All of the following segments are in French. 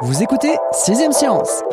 Vous écoutez 6ème Science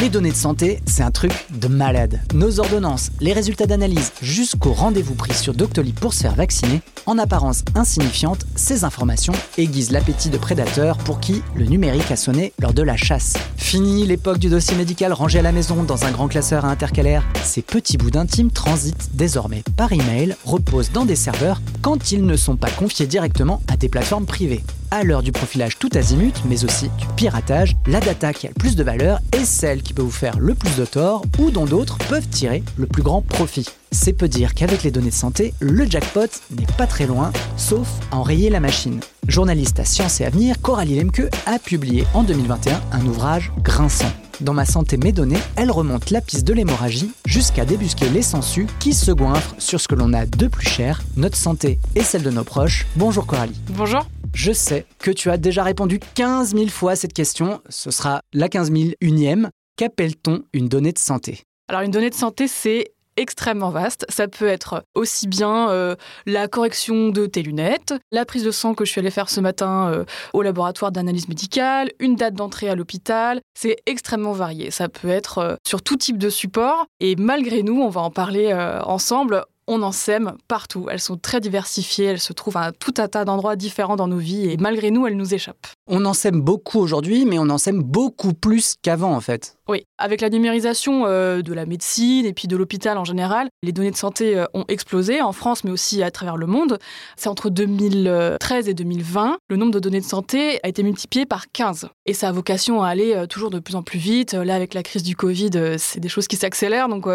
Les données de santé, c'est un truc de malade. Nos ordonnances, les résultats d'analyse, jusqu'au rendez-vous pris sur Doctolib pour se faire vacciner, en apparence insignifiantes, ces informations aiguisent l'appétit de prédateurs pour qui le numérique a sonné lors de la chasse. Fini l'époque du dossier médical rangé à la maison dans un grand classeur à intercalaire. Ces petits bouts d'intimes transitent désormais par email, reposent dans des serveurs quand ils ne sont pas confiés directement à des plateformes privées à l'heure du profilage tout azimut, mais aussi du piratage, la data qui a le plus de valeur est celle qui peut vous faire le plus de tort ou dont d'autres peuvent tirer le plus grand profit. C'est peu dire qu'avec les données de santé, le jackpot n'est pas très loin, sauf à enrayer la machine. Journaliste à Science et Avenir, Coralie Lemke a publié en 2021 un ouvrage grinçant. Dans Ma santé, mes données, elle remonte la piste de l'hémorragie jusqu'à débusquer les sangsues qui se goinfrent sur ce que l'on a de plus cher, notre santé et celle de nos proches. Bonjour Coralie. Bonjour. Je sais que tu as déjà répondu 15 000 fois à cette question. Ce sera la 15 001e. Qu'appelle-t-on une donnée de santé? Alors une donnée de santé, c'est extrêmement vaste. Ça peut être aussi bien euh, la correction de tes lunettes, la prise de sang que je suis allée faire ce matin euh, au laboratoire d'analyse médicale, une date d'entrée à l'hôpital. C'est extrêmement varié. Ça peut être euh, sur tout type de support. Et malgré nous, on va en parler ensemble, on en sème partout. Elles sont très diversifiées, elles se trouvent à tout un tas d'endroits différents dans nos vies et malgré nous, elles nous échappent. On en sème beaucoup aujourd'hui, mais on en sème beaucoup plus qu'avant en fait. Oui, avec la numérisation euh, de la médecine et puis de l'hôpital en général, les données de santé euh, ont explosé en France mais aussi à travers le monde. C'est entre 2013 et 2020, le nombre de données de santé a été multiplié par 15 et ça a vocation à aller euh, toujours de plus en plus vite. Là avec la crise du Covid, c'est des choses qui s'accélèrent donc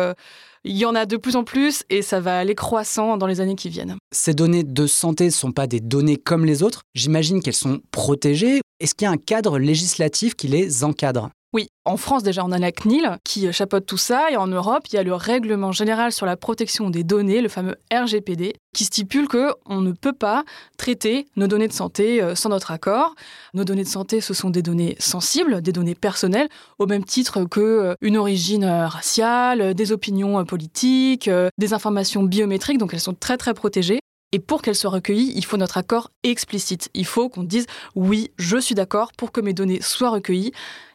il y en a de plus en plus et ça va aller croissant dans les années qui viennent. Ces données de santé ne sont pas des données comme les autres. J'imagine qu'elles sont protégées. Est-ce qu'il y a un cadre législatif qui les encadre? Oui, en France déjà on a la CNIL qui chapeaute tout ça et en Europe il y a le règlement général sur la protection des données, le fameux RGPD, qui stipule que on ne peut pas traiter nos données de santé euh, sans notre accord. Nos données de santé ce sont des données sensibles, des données personnelles au même titre que euh, une origine euh, raciale, des opinions politiques, des informations biométriques donc elles sont très très protégées. Et pour qu'elles soient recueillies, il faut notre accord explicite. Il faut qu'on dise oui, je suis d'accord pour que mes données soient recueillies.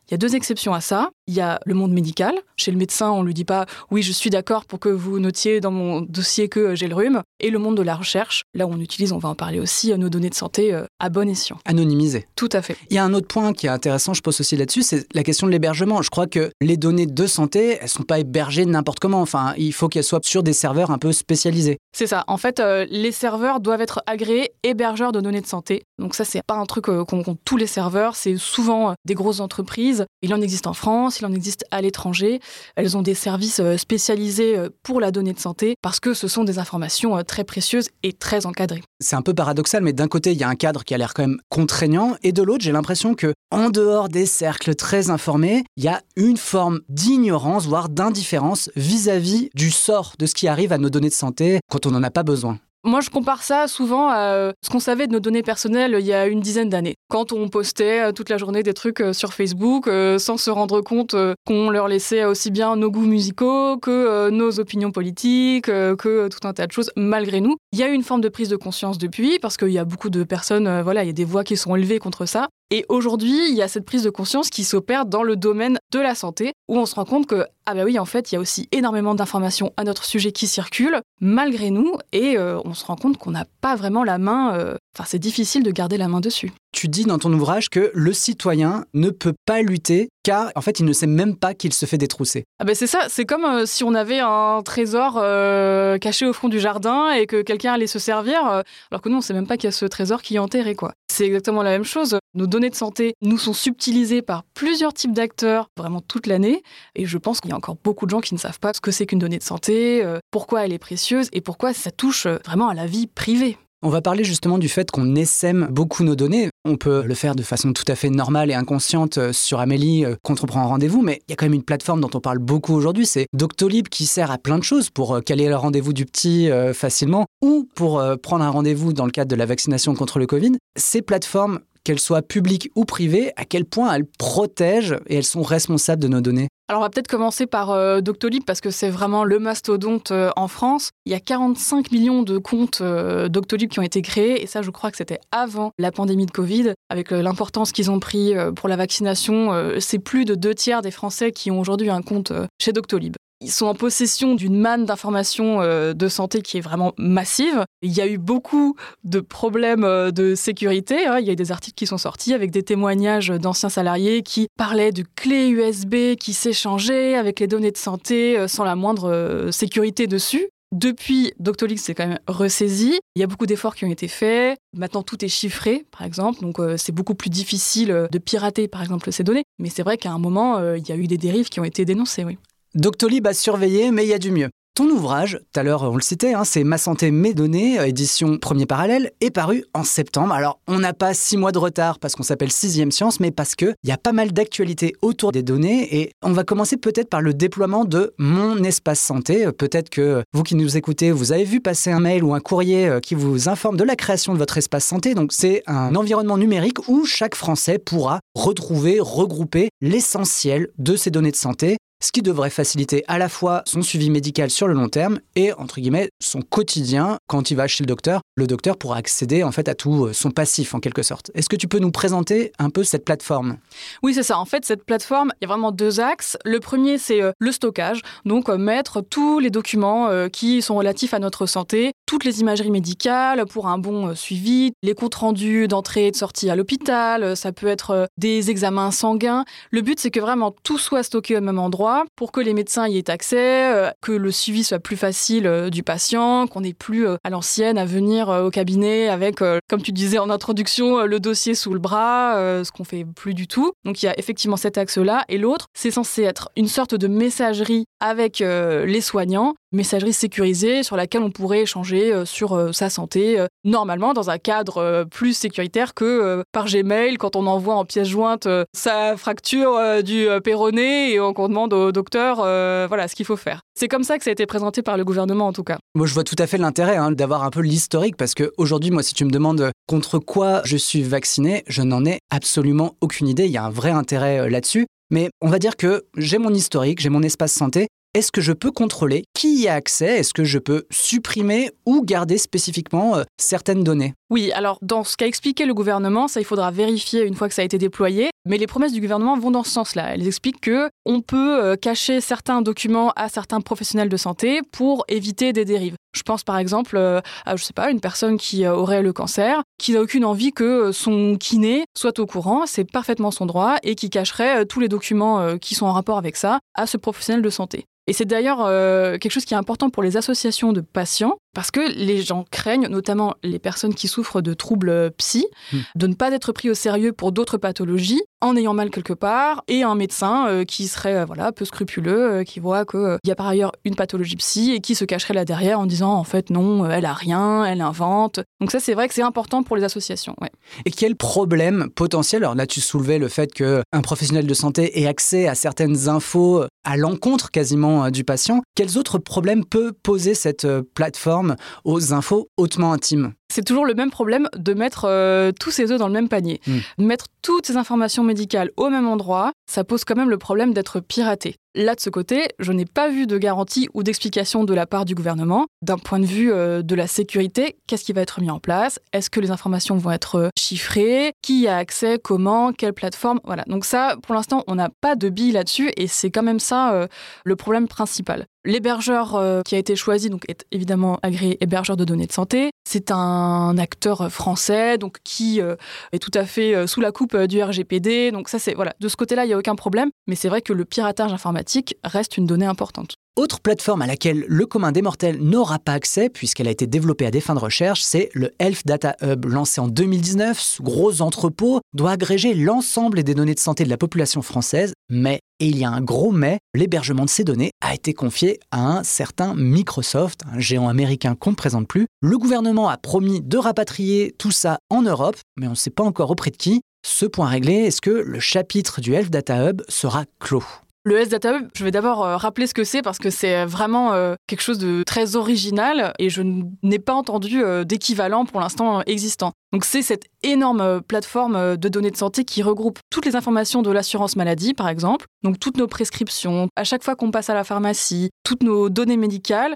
Il y a deux exceptions à ça. Il y a le monde médical. Chez le médecin, on ne lui dit pas oui, je suis d'accord pour que vous notiez dans mon dossier que j'ai le rhume. Et le monde de la recherche, là où on utilise, on va en parler aussi, nos données de santé euh, à bon escient. Anonymisées. Tout à fait. Il y a un autre point qui est intéressant, je pose aussi là-dessus, c'est la question de l'hébergement. Je crois que les données de santé, elles sont pas hébergées n'importe comment. Enfin, il faut qu'elles soient sur des serveurs un peu spécialisés. C'est ça. En fait, euh, les serveurs doivent être agréés hébergeurs de données de santé. Donc ça, c'est pas un truc euh, qu'on compte tous les serveurs. C'est souvent des grosses entreprises. Il en existe en France, il en existe à l'étranger. Elles ont des services euh, spécialisés euh, pour la donnée de santé parce que ce sont des informations euh, très précieuses et très encadrées. C'est un peu paradoxal, mais d'un côté, il y a un cadre qui a l'air quand même contraignant, et de l'autre, j'ai l'impression que, en dehors des cercles très informés, il y a une forme d'ignorance, voire d'indifférence vis-à-vis du sort de ce qui arrive à nos données de santé quand on n'en a pas besoin. Moi, je compare ça souvent à euh, ce qu'on savait de nos données personnelles il y a une dizaine d'années. Quand on postait euh, toute la journée des trucs euh, sur Facebook sans se rendre compte qu'on leur laissait aussi bien nos goûts musicaux que nos opinions politiques, que tout un tas de choses, malgré nous. Il y a eu une forme de prise de conscience depuis, parce qu'il y a beaucoup de personnes, voilà, il y a des voix qui sont élevées contre ça. Et aujourd'hui, il y a cette prise de conscience qui s'opère dans le domaine de la santé, où on se rend compte que, ah bah oui, en fait, il y a aussi énormément d'informations à notre sujet qui circulent, malgré nous, et euh, on se rend compte qu'on n'a pas vraiment la main euh, Enfin, c'est difficile de garder la main dessus. Tu dis dans ton ouvrage que le citoyen ne peut pas lutter car en fait il ne sait même pas qu'il se fait détrousser. Ah ben c'est ça, c'est comme euh, si on avait un trésor euh, caché au fond du jardin et que quelqu'un allait se servir, euh, alors que nous on sait même pas qu'il y a ce trésor qui est enterré quoi. C'est exactement la même chose. Nos données de santé nous sont subtilisées par plusieurs types d'acteurs vraiment toute l'année et je pense qu'il y a encore beaucoup de gens qui ne savent pas ce que c'est qu'une donnée de santé, pourquoi elle est précieuse et pourquoi ça touche vraiment à la vie privée. On va parler justement du fait qu'on essaime beaucoup nos données. On peut le faire de façon tout à fait normale et inconsciente euh, sur Amélie euh, quand on prend un rendez-vous, mais il y a quand même une plateforme dont on parle beaucoup aujourd'hui, c'est Doctolib qui sert à plein de choses pour euh, caler le rendez-vous du petit facilement ou pour prendre un rendez-vous dans le cadre de la vaccination contre le Covid. Ces plateformes qu'elles soient publiques ou privées, à quel point elles protègent et elles sont responsables de nos données? Alors on va peut-être commencer par euh, Doctolib parce que c'est vraiment le mastodonte euh, en France. Il y a 45 millions de comptes euh, Doctolib qui ont été créés et ça je crois que c'était avant la pandémie de Covid. Avec l'importance qu'ils ont pris pour la vaccination, c'est plus de deux tiers des Français qui ont aujourd'hui un compte chez Doctolib. Ils sont en possession d'une manne d'informations euh, de santé qui est vraiment massive. Il y a eu beaucoup de problèmes euh, de sécurité. Hein. Il y a eu des articles qui sont sortis avec des témoignages d'anciens salariés qui parlaient de clés USB qui s'échangeaient avec les données de santé euh, sans la moindre sécurité dessus. Depuis, Doctolib s'est quand même ressaisi. Il y a beaucoup d'efforts qui ont été faits. Maintenant, tout est chiffré, par exemple. Donc, c'est beaucoup plus difficile de pirater, par exemple, ces données. Mais c'est vrai qu'à un moment, il y a eu des dérives qui ont été dénoncées, oui. Doctolib a surveillé, mais il y a du mieux. Ton ouvrage, tout à l'heure on le citait, hein, c'est Ma santé, mes données, euh, édition premier parallèle, est paru en septembre. Alors on n'a pas six mois de retard parce qu'on s'appelle sixième science, mais parce qu'il y a pas mal d'actualités autour des données et on va commencer peut-être par le déploiement de mon espace santé. Euh, peut-être que vous qui nous écoutez, vous avez vu passer un mail ou un courrier euh, qui vous informe de la création de votre espace santé. Donc c'est un environnement numérique où chaque Français pourra retrouver, regrouper l'essentiel de ses données de santé ce qui devrait faciliter à la fois son suivi médical sur le long terme et, entre guillemets, son quotidien quand il va chez le docteur. Le docteur pourra accéder en fait à tout euh, son passif en quelque sorte. Est-ce que tu peux nous présenter un peu cette plateforme? Oui, c'est ça. En fait, cette plateforme, il y a vraiment deux axes. Le premier, c'est euh, le stockage, donc euh, mettre tous les documents qui sont relatifs à notre santé, toutes les imageries médicales pour un bon suivi, les comptes rendus d'entrée et de sortie à l'hôpital, ça peut être des examens sanguins. Le but, c'est que vraiment tout soit stocké au même endroit pour que les médecins y aient accès, euh, que le suivi soit plus facile euh, du patient, qu'on n'ait plus euh, à l'ancienne à venir au cabinet avec, comme tu disais en introduction, le dossier sous le bras, ce qu'on fait plus du tout. Donc il y a effectivement cet axe-là. Et l'autre, c'est censé être une sorte de messagerie avec les soignants messagerie sécurisée sur laquelle on pourrait échanger sur sa santé, normalement dans un cadre plus sécuritaire que par Gmail quand on envoie en pièce jointe sa fracture du péroné et qu'on demande au docteur voilà ce qu'il faut faire. C'est comme ça que ça a été présenté par le gouvernement en tout cas. Moi je vois tout à fait l'intérêt hein, d'avoir un peu l'historique parce qu'aujourd'hui moi si tu me demandes contre quoi je suis vacciné, je n'en ai absolument aucune idée. Il y a un vrai intérêt là-dessus. Mais on va dire que j'ai mon historique, j'ai mon espace santé, est-ce que je peux contrôler? Qui y a accès? Est-ce que je peux supprimer ou garder spécifiquement euh, certaines données? Oui, alors dans ce qu'a expliqué le gouvernement, ça il faudra vérifier une fois que ça a été déployé, mais les promesses du gouvernement vont dans ce sens-là. Elles expliquent que on peut euh, cacher certains documents à certains professionnels de santé pour éviter des dérives. Je pense par exemple euh, à je sais pas une personne qui aurait le cancer, qui n'a aucune envie que son kiné soit au courant, c'est parfaitement son droit et qui cacherait tous les documents qui sont en rapport avec ça à ce professionnel de santé. Et c'est d'ailleurs euh, quelque chose qui est important pour les associations de patients, parce que les gens craignent, notamment les personnes qui souffrent de troubles psy, hmm. de ne pas être pris au sérieux pour d'autres pathologies en ayant mal quelque part, et un médecin euh, qui serait euh, voilà peu scrupuleux, qui voit qu'il y a par ailleurs une pathologie psy et qui se cacherait là derrière en disant en fait non, elle a rien, elle invente. Donc ça c'est vrai que c'est important pour les associations. Et quel problème potentiel Alors là tu soulevais le fait qu'un professionnel de santé ait accès à certaines infos à l'encontre quasiment du patient. Quels autres problèmes peut poser cette plateforme aux infos hautement intimes. C'est toujours le même problème de mettre euh, tous ces œufs dans le même panier. Hmm. Mettre toutes ces informations médicales au même endroit, ça pose quand même le problème d'être piraté. Là, de ce côté, je n'ai pas vu de garantie ou d'explication de la part du gouvernement. D'un point de vue euh, de la sécurité, qu'est-ce qui va être mis en place? Est-ce que les informations vont être euh, chiffrées? Qui a accès? Comment? Quelle plateforme? Voilà. Donc ça, pour l'instant, on n'a pas de billes là-dessus et c'est quand même ça le problème principal. L'hébergeur qui a été choisi donc est évidemment agréé hébergeur de données de santé. C'est un acteur français, qui est tout à fait sous la coupe du RGPD. Donc ça, voilà, de ce côté-là, il n'y a aucun problème. Mais c'est vrai que le piratage informatique reste une donnée importante. Autre plateforme à laquelle le commun des mortels n'aura pas accès, puisqu'elle a été développée à des fins de recherche, c'est le Health Data Hub, lancé en 2019. Ce gros entrepôt doit agréger l'ensemble des données de santé de la population française, mais, et il y a un gros mais, l'hébergement de ces données a été confié à un certain Microsoft, un géant américain qu'on ne présente plus. Le gouvernement a promis de rapatrier tout ça en Europe, mais on ne sait pas encore auprès de qui. Ce point réglé, est-ce que le chapitre du Health Data Hub sera clos? Le S-Data Hub, je vais d'abord euh, rappeler ce que c'est parce que c'est vraiment euh, quelque chose de très original et je n'ai pas entendu euh, d'équivalent pour l'instant existant. Donc c'est cette énorme plateforme de données de santé qui regroupe toutes les informations de l'assurance maladie, par exemple, donc toutes nos prescriptions, à chaque fois qu'on passe à la pharmacie, toutes nos données médicales,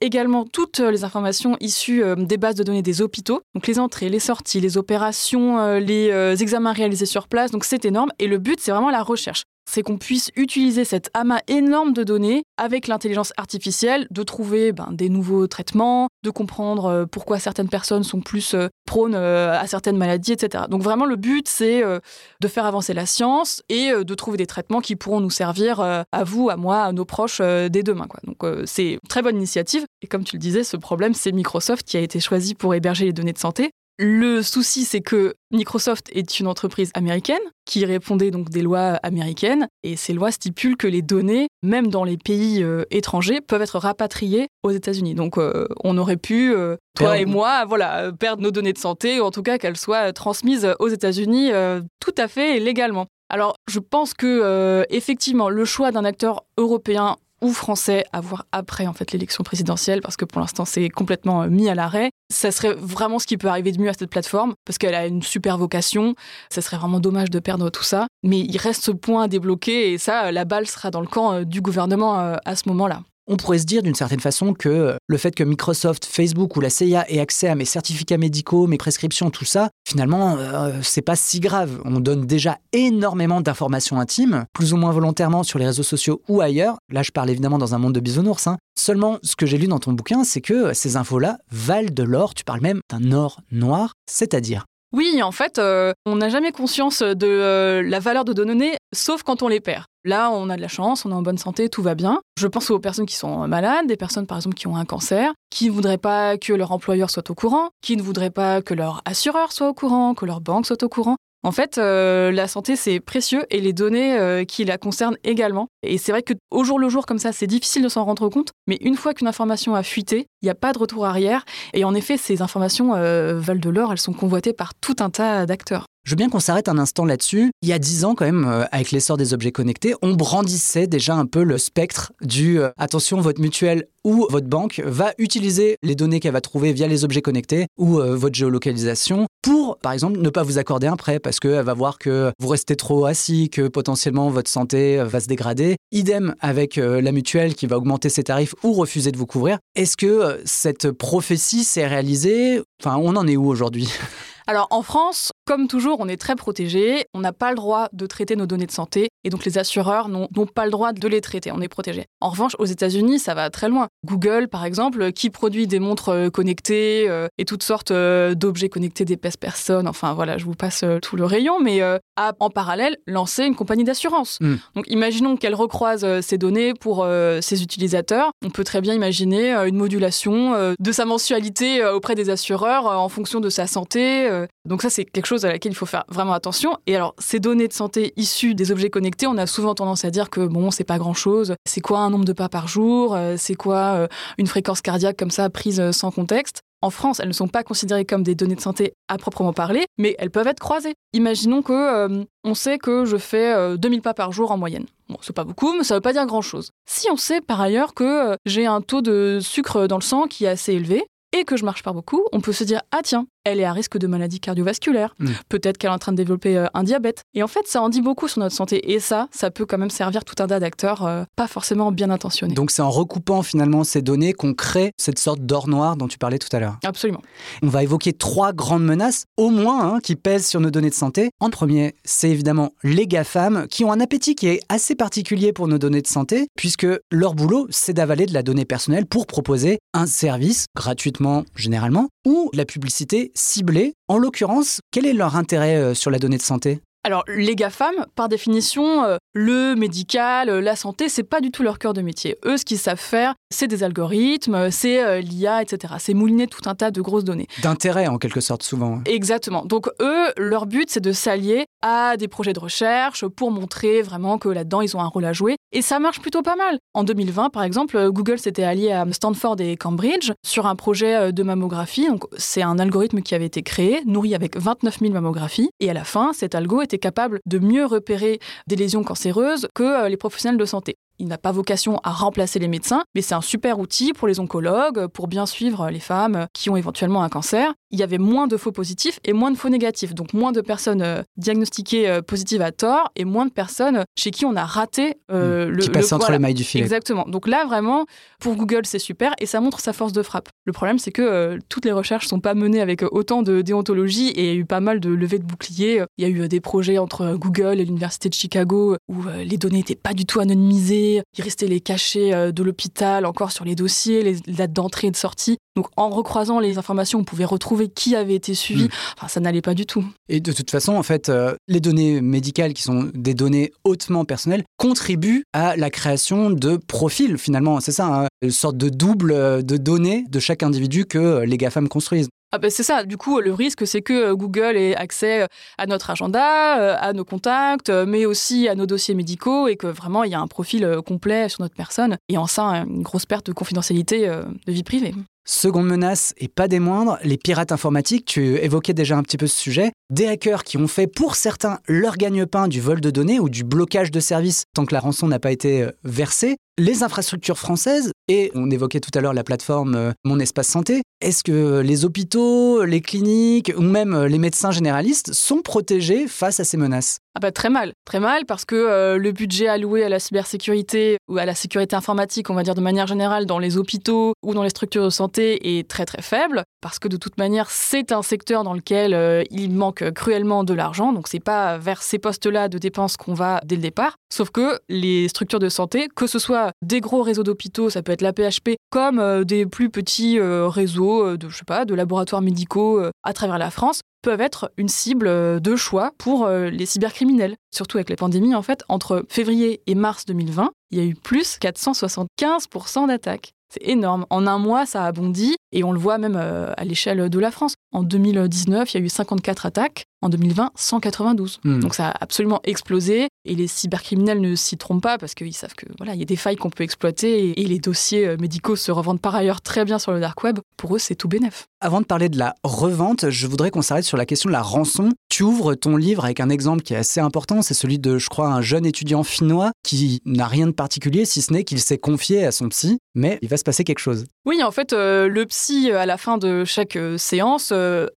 également toutes les informations issues des bases de données des hôpitaux, donc les entrées, les sorties, les opérations, les examens réalisés sur place. Donc c'est énorme et le but c'est vraiment la recherche c'est qu'on puisse utiliser cet amas énorme de données avec l'intelligence artificielle, de trouver ben, des nouveaux traitements, de comprendre euh, pourquoi certaines personnes sont plus euh, prônes euh, à certaines maladies, etc. Donc vraiment, le but, c'est de faire avancer la science et de trouver des traitements qui pourront nous servir à vous, à moi, à nos proches dès demain. Quoi. Donc c'est une très bonne initiative. Et comme tu le disais, ce problème, c'est Microsoft qui a été choisi pour héberger les données de santé. Le souci, c'est que Microsoft est une entreprise américaine qui répondait donc des lois américaines et ces lois stipulent que les données, même dans les pays euh, étrangers, peuvent être rapatriées aux États-Unis. Donc euh, on aurait pu, euh, toi et moi, voilà, perdre nos données de santé ou en tout cas qu'elles soient transmises aux États-Unis tout à fait légalement. Alors, je pense que effectivement, le choix d'un acteur européen ou français à voir après en fait l'élection présidentielle parce que pour l'instant c'est complètement euh, mis à l'arrêt. Ça serait vraiment ce qui peut arriver de mieux à cette plateforme parce qu'elle a une super vocation. Ça serait vraiment dommage de perdre tout ça. Mais il reste ce point à débloquer et ça, la balle sera dans le camp euh, du gouvernement euh, à ce moment-là. On pourrait se dire d'une certaine façon que euh, le fait que Microsoft, Facebook ou la CIA aient accès à mes certificats médicaux, mes prescriptions, tout ça, finalement, euh, c'est pas si grave. On donne déjà énormément d'informations intimes, plus ou moins volontairement sur les réseaux sociaux ou ailleurs. Là, je parle évidemment dans un monde de bisounours. Hein. Seulement, ce que j'ai lu dans ton bouquin, c'est que ces infos-là valent de l'or. Tu parles même d'un or noir, c'est-à-dire oui, en fait, euh, on n'a jamais conscience de la valeur de données, sauf quand on les perd. Là, on a de la chance, on est en bonne santé, tout va bien. Je pense aux personnes qui sont malades, des personnes par exemple qui ont un cancer, qui ne voudraient pas que leur employeur soit au courant, qui ne voudraient pas que leur assureur soit au courant, que leur banque soit au courant. En fait, euh, la santé, c'est précieux et les données euh, qui la concernent également. Et c'est vrai qu'au jour le jour, comme ça, c'est difficile de s'en rendre compte. Mais une fois qu'une information a fuité, il n'y a pas de retour arrière. Et en effet, ces informations euh, valent de l'or, elles sont convoitées par tout un tas d'acteurs. Je veux bien qu'on s'arrête un instant là-dessus. Il y a dix ans, quand même, euh, avec l'essor des objets connectés, on brandissait déjà un peu le spectre du euh, attention, votre mutuelle ou votre banque va utiliser les données qu'elle va trouver via les objets connectés ou euh, votre géolocalisation pour, par exemple, ne pas vous accorder un prêt parce qu'elle va voir que vous restez trop assis, que potentiellement votre santé va se dégrader. Idem avec la mutuelle qui va augmenter ses tarifs ou refuser de vous couvrir. Est-ce que cette prophétie s'est réalisée? Enfin, on en est où aujourd'hui? Alors en France, comme toujours, on est très protégé, on n'a pas le droit de traiter nos données de santé et donc les assureurs n'ont pas le droit de les traiter, on est protégé. En revanche, aux États-Unis, ça va très loin. Google, par exemple, qui produit des montres euh, connectées euh, et toutes sortes euh, d'objets connectés d'épaisse personnes, enfin voilà, je vous passe tout le rayon, mais a en parallèle lancé une compagnie d'assurance. Hmm. Donc imaginons qu'elle recroise ces données pour ses utilisateurs. On peut très bien imaginer une modulation de sa mensualité auprès des assureurs en fonction de sa santé. Donc ça, c'est quelque chose à laquelle il faut faire vraiment attention. Et alors, ces données de santé issues des objets connectés, on a souvent tendance à dire que bon, c'est pas grand chose. C'est quoi un nombre de pas par jour? Euh, C'est quoi euh, une fréquence cardiaque comme ça prise euh, sans contexte? En France, elles ne sont pas considérées comme des données de santé à proprement parler, mais elles peuvent être croisées. Imaginons que on sait que je fais 2000 pas par jour en moyenne. Bon, c'est pas beaucoup, mais ça veut pas dire grand-chose. Si on sait par ailleurs que j'ai un taux de sucre dans le sang qui est assez élevé, et que je marche pas beaucoup, on peut se dire ah tiens, elle est à risque de maladie cardiovasculaire. Mm. Peut-être qu'elle est en train de développer euh, un diabète. Et en fait, ça en dit beaucoup sur notre santé. Et ça, ça peut quand même servir tout un tas d'acteurs euh, pas forcément bien intentionnés. Donc c'est en recoupant finalement ces données qu'on crée cette sorte d'or noir dont tu parlais tout à l'heure. Absolument. On va évoquer trois grandes menaces, au moins, hein, qui pèsent sur nos données de santé. En premier, c'est évidemment les GAFAM, qui ont un appétit qui est assez particulier pour nos données de santé, puisque leur boulot, c'est d'avaler de la donnée personnelle pour proposer un service gratuitement généralement ou la publicité ciblée. En l'occurrence, quel est leur intérêt euh, sur la donnée de santé? Alors, les GAFAM, par définition, euh, le médical, euh, la santé, c'est pas du tout leur cœur de métier. Eux, ce qu'ils savent faire, c'est des algorithmes, c'est euh, l'IA, etc. C'est mouliner tout un tas de grosses données. D'intérêt, en quelque sorte, souvent. Exactement. Donc, eux, leur but, c'est de s'allier à des projets de recherche pour montrer vraiment que là-dedans, ils ont un rôle à jouer. Et ça marche plutôt pas mal. En 2020, par exemple, Google s'était allié à Stanford et Cambridge sur un projet de mammographie. Donc, c'est un algorithme qui avait été créé, nourri avec 29 000 mammographies. Et à la fin, cet algo était capable de mieux repérer des lésions cancéreuses que euh, les professionnels de santé. Il n'a pas vocation à remplacer les médecins, mais c'est un super outil pour les oncologues, pour bien suivre les femmes qui ont éventuellement un cancer. Il y avait moins de faux positifs et moins de faux négatifs, donc moins de personnes euh, diagnostiquées euh, positives à tort et moins de personnes chez qui on a raté euh, mmh. le. Qui passe entre les mailles du filet. Exactement. Donc là, vraiment, pour Google, c'est super et ça montre sa force de frappe. Le problème, c'est que toutes les recherches ne sont pas menées avec autant de déontologie et il y a eu pas mal de levées de boucliers. Il y a eu des projets entre Google et l'Université de Chicago où les données n'étaient pas du tout anonymisées il restait les cachets euh, de l'hôpital encore sur les dossiers, les dates d'entrée et de sortie. Donc en recroisant les informations, on pouvait retrouver qui avait été suivi. Hmm. Enfin, ça n'allait pas du tout. Et de toute façon, en fait, euh, les données médicales, qui sont des données hautement personnelles, contribuent à la création de profils, finalement. C'est ça, hein, une sorte de double euh, de données de chaque individu que les GAFAM construisent. Ah ben c'est ça. Du coup, le risque, c'est que euh, Google ait accès euh, à notre agenda, euh, à nos contacts, mais aussi à nos dossiers médicaux et que vraiment, il y a un profil complet sur notre personne et en ça, une grosse perte de confidentialité de vie privée. Seconde menace, et pas des moindres, les pirates informatiques, tu évoquais déjà un petit peu ce sujet, des hackers qui ont fait pour certains leur gagne-pain du vol de données ou du blocage de services tant que la rançon n'a pas été euh, versée. Les infrastructures françaises, et on évoquait tout à l'heure la plateforme euh, Mon Espace Santé, est-ce que les hôpitaux, les cliniques ou même euh, les médecins généralistes sont protégés face à ces menaces? Ah bah très mal, très mal parce que euh, le budget alloué à la cybersécurité ou à la sécurité informatique, on va dire de manière générale dans les hôpitaux ou dans les structures de santé est très très faible parce que de toute manière c'est un secteur dans lequel euh, il manque cruellement de l'argent donc c'est pas vers ces postes-là de dépenses qu'on va dès le départ. Sauf que les structures de santé, que ce soit des gros réseaux d'hôpitaux, ça peut être la PHP, comme euh, des plus petits réseaux de je de laboratoires médicaux à travers la France, peuvent être une cible euh, de choix pour euh, les cybercriminels. Surtout avec les pandémies, en fait, entre février et mars 2020, il y a eu plus 475% d'attaques. C'est énorme. En un mois, ça a bondi et on le voit même euh, à l'échelle de la France. En 2019, il y a eu 54 attaques. En 2020, 192. Hmm. Donc ça a absolument explosé et les cybercriminels ne s'y trompent pas parce qu'ils savent que voilà, il y a des failles qu'on peut exploiter et, les dossiers euh, médicaux se revendent par ailleurs très bien sur le dark web. Pour eux, c'est tout bénef. Avant de parler de la revente, je voudrais qu'on s'arrête sur la question de la rançon. Tu ouvres ton livre avec un exemple qui est assez important, c'est celui de, je crois, un jeune étudiant finnois qui n'a rien de particulier si ce n'est qu'il s'est confié à son psy, mais il va se passer quelque chose. Oui, en fait, euh, le psy, à la fin de chaque euh, séance,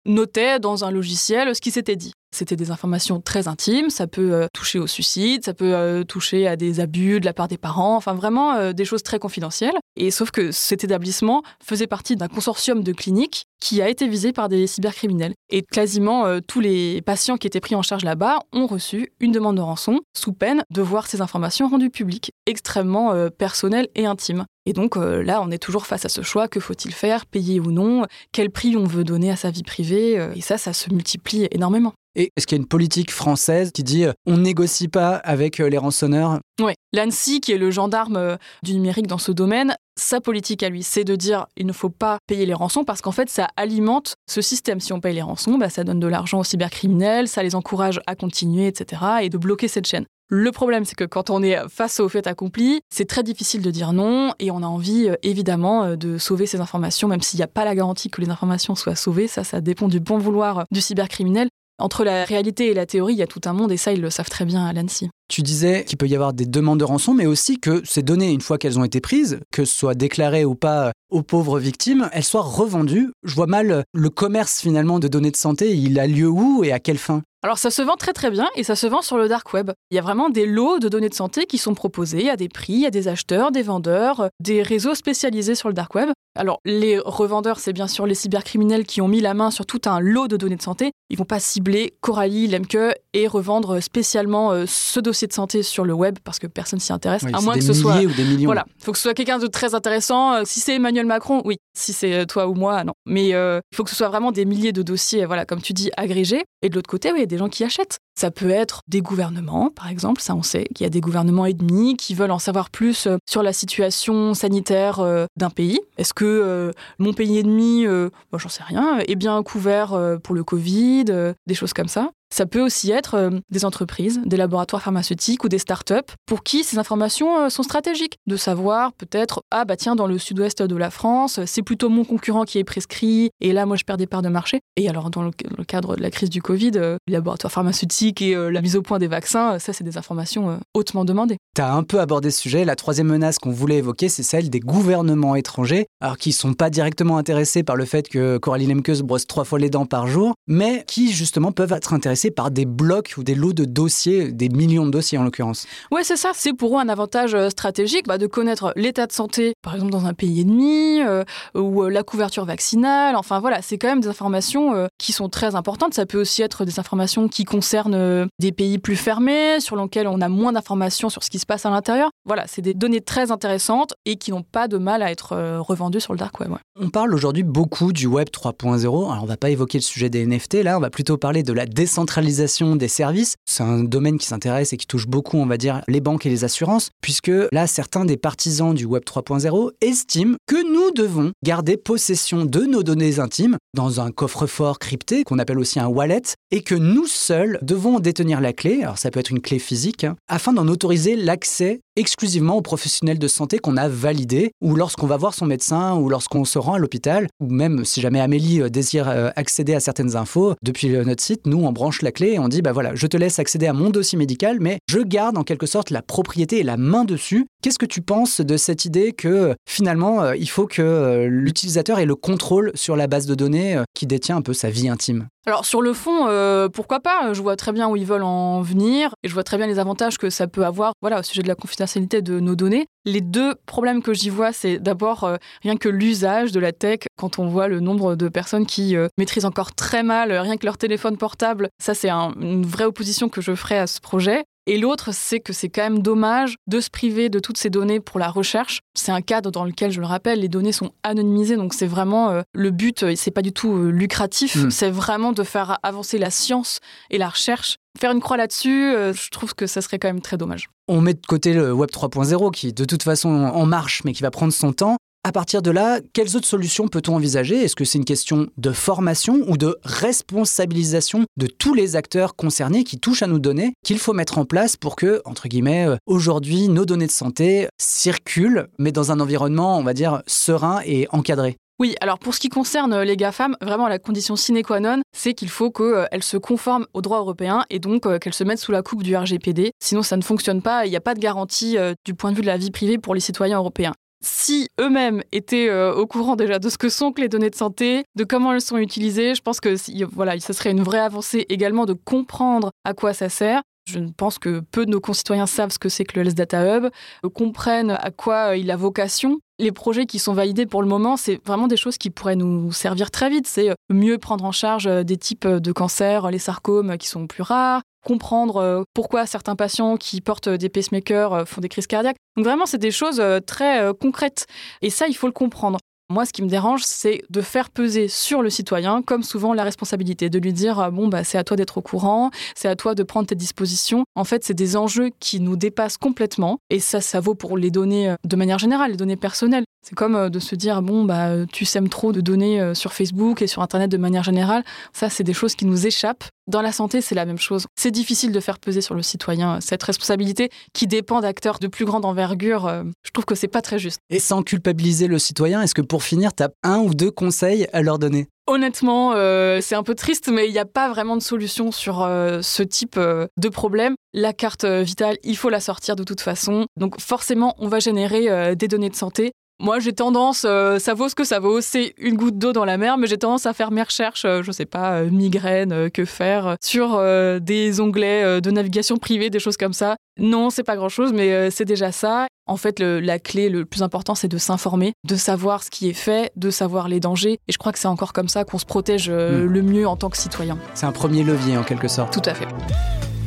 notait dans un logiciel ce qui s'était dit. C'était des informations très intimes, ça peut euh, toucher au suicide, ça peut euh, toucher à des abus de la part des parents, enfin vraiment euh, des choses très confidentielles. Et sauf que cet établissement faisait partie d'un consortium de cliniques qui a été visé par des cybercriminels. Et quasiment tous les patients qui étaient pris en charge là-bas ont reçu une demande de rançon sous peine de voir ces informations rendues publiques, extrêmement personnelles et intimes. Et donc là, on est toujours face à ce choix, que faut-il faire, payer ou non, quel prix on veut donner à sa vie privée, et ça, ça se multiplie énormément. Et est-ce qu'il y a une politique française qui dit euh, on négocie pas avec euh, les rançonneurs? Oui, l'ANSI, qui est le gendarme euh, du numérique dans ce domaine, sa politique à lui, c'est de dire il ne faut pas payer les rançons parce qu'en fait, ça alimente ce système. Si on paye les rançons, bah, ça donne de l'argent aux cybercriminels, ça les encourage à continuer, etc., et de bloquer cette chaîne. Le problème, c'est que quand on est face au fait accompli, c'est très difficile de dire non et on a envie évidemment de sauver ces informations, même s'il n'y a pas la garantie que les informations soient sauvées. Ça, ça dépend du bon vouloir du cybercriminel. Entre la réalité et la théorie, il y a tout un monde et ça, ils le savent très bien à l'ANSI. Tu disais qu'il peut y avoir des demandes de rançon, mais aussi que ces données, une fois qu'elles ont été prises, que ce soit déclarées ou pas aux pauvres victimes, elles soient revendues. Je vois mal le commerce finalement de données de santé, il a lieu où et à quelle fin? Alors ça se vend très très bien et ça se vend sur le dark web. Il y a vraiment des lots de données de santé qui sont proposés à des prix, à des acheteurs, des vendeurs, des réseaux spécialisés sur le dark web. Alors les revendeurs, c'est bien sûr les cybercriminels qui ont mis la main sur tout un lot de données de santé. Ils vont pas cibler Coralie, Lemke et revendre spécialement euh, ce dossier de santé sur le web parce que personne s'y intéresse. Oui, à moins que ce soit ou des millions. voilà, faut que ce soit quelqu'un de très intéressant. Euh, Si c'est Emmanuel Macron, oui. Si c'est euh, toi ou moi, non. Mais euh, il faut que ce soit vraiment des milliers de dossiers, voilà, comme tu dis, agrégés. Et de l'autre côté, il y a des gens qui achètent. Ça peut être des gouvernements, par exemple. Ça, on sait qu'il y a des gouvernements ennemis qui veulent en savoir plus euh, sur la situation sanitaire euh, d'un pays. Est-ce que euh, mon pays ennemi, bon, j'en sais rien, est bien couvert pour le Covid, des choses comme ça. Ça peut aussi être des entreprises, des laboratoires pharmaceutiques ou des startups pour qui ces informations sont stratégiques. De savoir peut-être, ah bah tiens, dans le sud-ouest de la France, c'est plutôt mon concurrent qui est prescrit et là, moi, je perds des parts de marché. Et alors, dans le, cadre de la crise du Covid, les laboratoires pharmaceutiques et euh, la mise au point des vaccins, euh, ça, c'est des informations euh, hautement demandées. Tu as un peu abordé ce sujet. La troisième menace qu'on voulait évoquer, c'est celle des gouvernements étrangers, alors qui sont pas directement intéressés par le fait que Coralie Lemke se brosse trois fois les dents par jour, mais qui justement peuvent être intéressés par des blocs ou des lots de dossiers, des millions de dossiers en l'occurrence. Ouais, c'est ça. C'est pour eux un avantage stratégique bah, de connaître l'état de santé, par exemple dans un pays ennemi, euh, ou la couverture vaccinale. Enfin voilà, c'est quand même des informations euh, qui sont très importantes. Ça peut aussi être des informations qui concernent euh, des pays plus fermés, sur lesquels on a moins d'informations sur ce qui se passe à l'intérieur. Voilà, c'est des données très intéressantes et qui n'ont pas de mal à être euh, revendues sur le dark web. On parle aujourd'hui beaucoup du Web 3.0. Alors, on va pas évoquer le sujet des NFT, là, on va plutôt parler de la décentralisation des services. C'est un domaine qui s'intéresse et qui touche beaucoup, on va dire, les banques et les assurances, puisque là, certains des partisans du Web 3.0 estiment que nous devons garder possession de nos données intimes dans un coffre-fort crypté qu'on appelle aussi un wallet et que nous seuls devons en détenir la clé, alors ça peut être une clé physique, hein, afin d'en autoriser l'accès exclusivement aux professionnels de santé qu'on a validés, ou lorsqu'on va voir son médecin, ou lorsqu'on se rend à l'hôpital, ou même si jamais Amélie euh, désire euh, accéder à certaines infos, depuis notre site, nous on branche la clé et on dit bah voilà, je te laisse accéder à mon dossier médical, mais je garde en quelque sorte la propriété et la main dessus. Qu'est-ce que tu penses de cette idée que finalement euh, il faut que euh, l'utilisateur ait le contrôle sur la base de données euh, qui détient un peu sa vie intime? Alors sur le fond, pourquoi pas? Je vois très bien où ils veulent en venir et je vois très bien les avantages que ça peut avoir voilà, au sujet de la confidentialité de nos données. Les deux problèmes que j'y vois, c'est d'abord rien que l'usage de la tech, quand on voit le nombre de personnes qui maîtrisent encore très mal rien que leur téléphone portable. Ça, c'est un- une vraie opposition que je ferai à ce projet. Et l'autre, c'est que c'est quand même dommage de se priver de toutes ces données pour la recherche. C'est un cadre dans lequel, je le rappelle, les données sont anonymisées, donc c'est vraiment euh, le but, euh, c'est pas du tout euh, lucratif, Mm. c'est vraiment de faire avancer la science et la recherche. Faire une croix là-dessus, euh, je trouve que ça serait quand même très dommage. On met de côté le Web 3.0 qui de toute façon en marche mais qui va prendre son temps. À partir de là, quelles autres solutions peut-on envisager? Est-ce que c'est une question de formation ou de responsabilisation de tous les acteurs concernés qui touchent à nos données qu'il faut mettre en place pour que, entre guillemets, euh, aujourd'hui, nos données de santé circulent, mais dans un environnement, on va dire, serein et encadré? Oui, alors pour ce qui concerne euh, les GAFAM, vraiment la condition sine qua non, c'est qu'il faut qu'elles se conforment au droit européen et donc euh, qu'elles se mettent sous la coupe du RGPD. Sinon, ça ne fonctionne pas. Il n'y a pas de garantie euh, du point de vue de la vie privée pour les citoyens européens. Si eux-mêmes étaient euh, au courant déjà de ce que sont que les données de santé, de comment elles sont utilisées, je pense que si- voilà, ce serait une vraie avancée également de comprendre à quoi ça sert. Je pense que peu de nos concitoyens savent ce que c'est que le Health Data Hub, euh, comprennent à quoi euh, il a vocation. Les projets qui sont validés pour le moment, c'est vraiment des choses qui pourraient nous servir très vite. C'est mieux prendre en charge des types de cancers, les sarcomes qui sont plus rares, comprendre euh, pourquoi certains patients qui portent des pacemakers euh, font des crises cardiaques. Donc vraiment, c'est des choses euh, très concrètes. Et ça, il faut le comprendre. Moi, ce qui me dérange, c'est de faire peser sur le citoyen, comme souvent, la responsabilité, de lui dire bon, bah, c'est à toi d'être au courant, c'est à toi de prendre tes dispositions. En fait, c'est des enjeux qui nous dépassent complètement, et ça, ça vaut pour les données de manière générale, les données personnelles. C'est comme de se dire bon, bah, tu sèmes trop de données sur Facebook et sur Internet de manière générale. Ça, c'est des choses qui nous échappent. Dans la santé, c'est la même chose. C'est difficile de faire peser sur le citoyen euh, cette responsabilité qui dépend d'acteurs de plus grande envergure. euh, Je trouve que c'est pas très juste. Et sans culpabiliser le citoyen, est-ce que pour finir, tu as un ou deux conseils à leur donner? Honnêtement, euh, c'est un peu triste, mais il n'y a pas vraiment de solution sur euh, ce type euh, de problème. La carte vitale, il faut la sortir de toute façon. Donc forcément, on va générer des données de santé. Moi, j'ai tendance, euh, ça vaut ce que ça vaut, c'est une goutte d'eau dans la mer, mais j'ai tendance à faire mes recherches, euh, je sais pas, euh, migraine, que faire, sur des onglets de navigation privée, des choses comme ça. Non, c'est pas grand chose, mais c'est déjà ça. En fait, la clé, le plus important, c'est de s'informer, de savoir ce qui est fait, de savoir les dangers. Et je crois que c'est encore comme ça qu'on se protège hmm. le mieux en tant que citoyen. C'est un premier levier en quelque sorte. Tout à fait.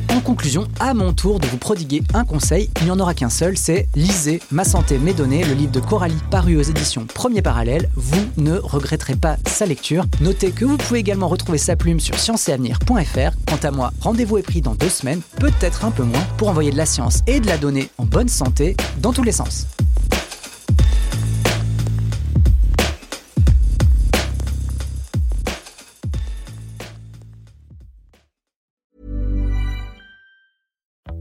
En conclusion, à mon tour de vous prodiguer un conseil, il n'y en aura qu'un seul, c'est lisez Ma santé, mes données, le livre de Coralie paru aux éditions Premier Parallèle. Vous ne regretterez pas sa lecture. Notez que vous pouvez également retrouver sa plume sur scienceetavenir.fr. Quant à moi, rendez-vous est pris dans deux semaines, peut-être un peu moins, pour envoyer de la science et de la donnée en bonne santé dans tous les sens.